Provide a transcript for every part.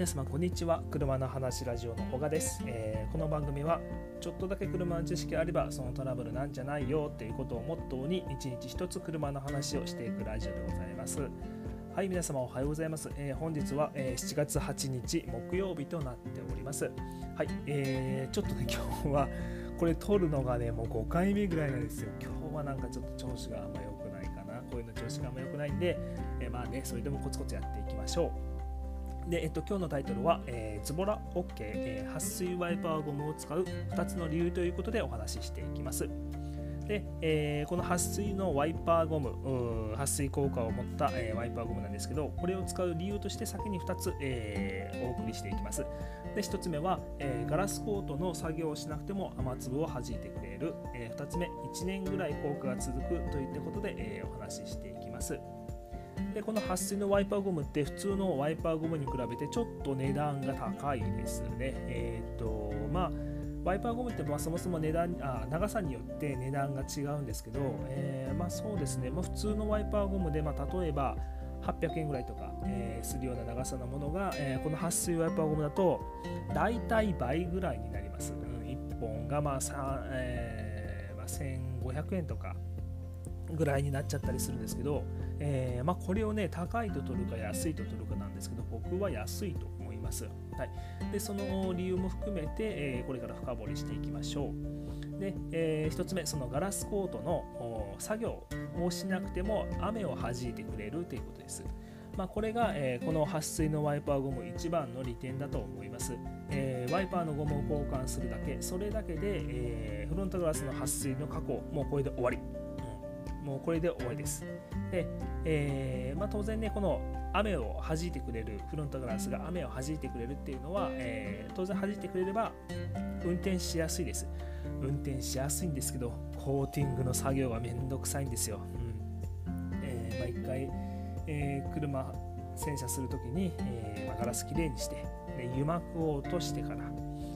皆様こんにちは。車の話ラジオのほがです、えー、この番組はちょっとだけ車の知識あればそのトラブルなんじゃないよっていうことをモットーに一日一つ車の話をしていくラジオでございます。はい皆様おはようございます、えー、本日は、えー、7月8日木曜日となっております。はい、えー、ちょっとね今日はこれ撮るのがねもう5回目ぐらいなんですよ。今日はなんかちょっと調子があんま良くないかな。こういうの調子があんま良くないんで、えまあねそれでもコツコツやっていきましょう。で、えっと、今日のタイトルは、えー、ズボラ OK、えー、撥水ワイパーゴムを使う2つの理由ということでお話ししていきます。で、えー、この撥水のワイパーゴム、撥水効果を持った、えー、ワイパーゴムなんですけど、これを使う理由として先に2つ、えー、お送りしていきます。で、1つ目は、えガラスコートの作業をしなくても雨粒を弾いてくれる。え2つ目、1年ぐらい効果が続くといったことで、えお話ししていきます。でこの撥水のワイパーゴムって普通のワイパーゴムに比べてちょっと値段が高いですね。えっ、ー、とまあワイパーゴムってまあそもそも値段あ長さによって値段が違うんですけど、えー、まあそうですね、まあ、普通のワイパーゴムで、まあ、例えば800円ぐらいとか、えー、するような長さのものが、えー、この撥水ワイパーゴムだと大体倍ぐらいになります。うん、1本がまあ、えーまあ、1500円とかぐらいになっちゃったりするんですけど、えー、まあ、これをね高いと取るか安いと取るかなんですけど僕は安いと思います、はい、でその理由も含めて、えー、これから深掘りしていきましょう。で、えー、1つ目そのガラスコートの作業をしなくても雨を弾いてくれるということです。まあ、これが、えー、この撥水のワイパーゴム一番の利点だと思います、えー、ワイパーのゴムを交換するだけ。それだけで、えー、フロントガラスの撥水の加工もうこれで終わり。もうこれで終わりです。で、えーまあ、当然ね、この雨を弾いてくれる、フロントガラスが雨を弾いてくれるっていうのは、えー、当然弾いてくれれば運転しやすいです。運転しやすいんですけど、コーティングの作業はめんどくさいんですよ。うんえーまあ、一回、えー、車洗車するときに、えーまあ、ガラスきれいにして、で油膜を落としてから、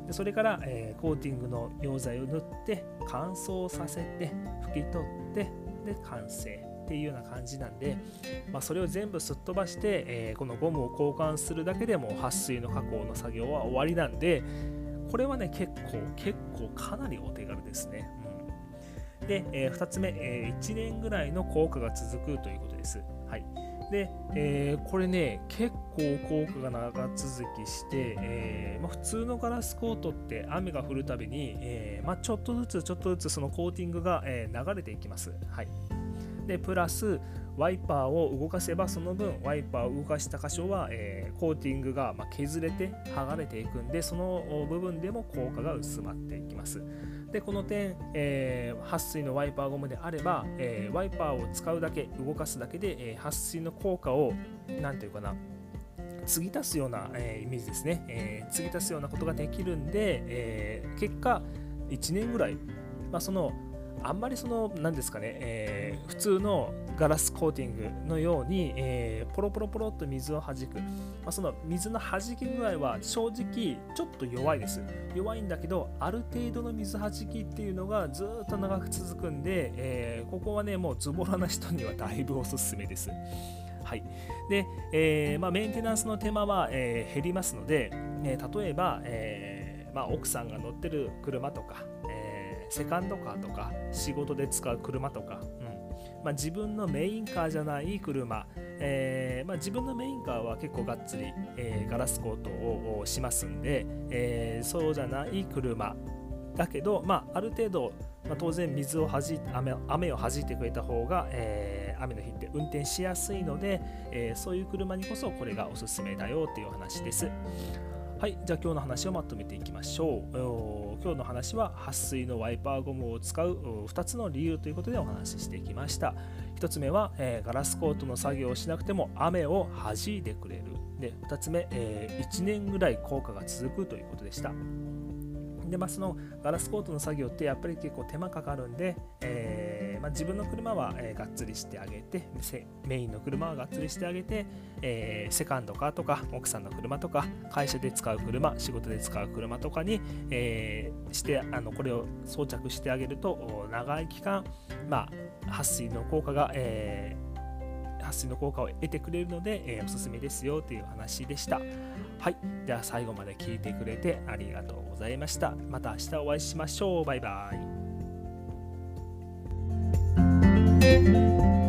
でそれから、えー、コーティングの溶剤を塗って乾燥させて拭き取ってで完成っていうような感じなんで、まあ、それを全部すっ飛ばして、えー、このゴムを交換するだけでも撥水の加工の作業は終わりなんでこれはね結構結構かなりお手軽ですね、うん、で、えー、2つ目、えー、1年ぐらいの効果が続くということです。はいで、えー、これね結構効果が長続きして、えー、まあ、普通のガラスコートって雨が降るたびに、えー、まあ、ちょっとずつちょっとずつそのコーティングが、え流れていきます。はい、でプラスワイパーを動かせばその分ワイパーを動かした箇所は、えー、コーティングが、ま削れて剥がれていくんでその部分でも効果が薄まっていきます。でこの点、えー、撥水のワイパーゴムであれば、えー、ワイパーを使うだけ動かすだけで、え、撥水の効果を何て言うかな継ぎ足すような、えイメージですね、え継ぎ足すようなことができるんで、え結果1年ぐらい、まあ、そのあんまりその何ですかね、えー、普通のガラスコーティングのように、えー、ポロポロポロっと水を弾く、まあ、その水の弾き具合は正直ちょっと弱いです。弱いんだけどある程度の水弾きっていうのがずっと長く続くんで、えー、ここはねもうズボラな人にはだいぶおすすめです。はい。で、えまあ、メンテナンスの手間は、え、減りますので、え、例えば、えまあ、奥さんが乗ってる車とか、セカンドカーとか仕事で使う車とか、うん。まあ、自分のメインカーじゃない車、えーまあ、自分のメインカーは結構がっつり、えー、ガラスコートをしますんで、えー、そうじゃない車。だけど、まあ、ある程度、まあ、当然水をはじ雨雨を弾いてくれた方が、えー、雨の日って運転しやすいので、えー、そういう車にこそこれがおすすめだよっていうお話です。はい、じゃあ今日の話をまとめていきましょう。今日の話は撥水のワイパーゴムを使う2つの理由ということでお話ししていきました。1つ目は、えー、ガラスコートの作業をしなくても雨を弾いてくれる。で、2つ目、えー、1年ぐらい効果が続くということでした。で、まあ、そのガラスコートの作業ってやっぱり結構手間かかるんで、えー、まあ、自分の車は、えー、がっつりしてあげてメインの車はがっつりしてあげて、えー、セカンドカーとか奥さんの車とか会社で使う車仕事で使う車とかに、えーしてあのこれを装着してあげると長い期間、まあ、撥水の効果が、えー、撥水の効果を得てくれるので、えー、おすすめですよという話でした。はい。では最後まで聞いてくれてありがとうございました。また明日お会いしましょう。バイバイ。Música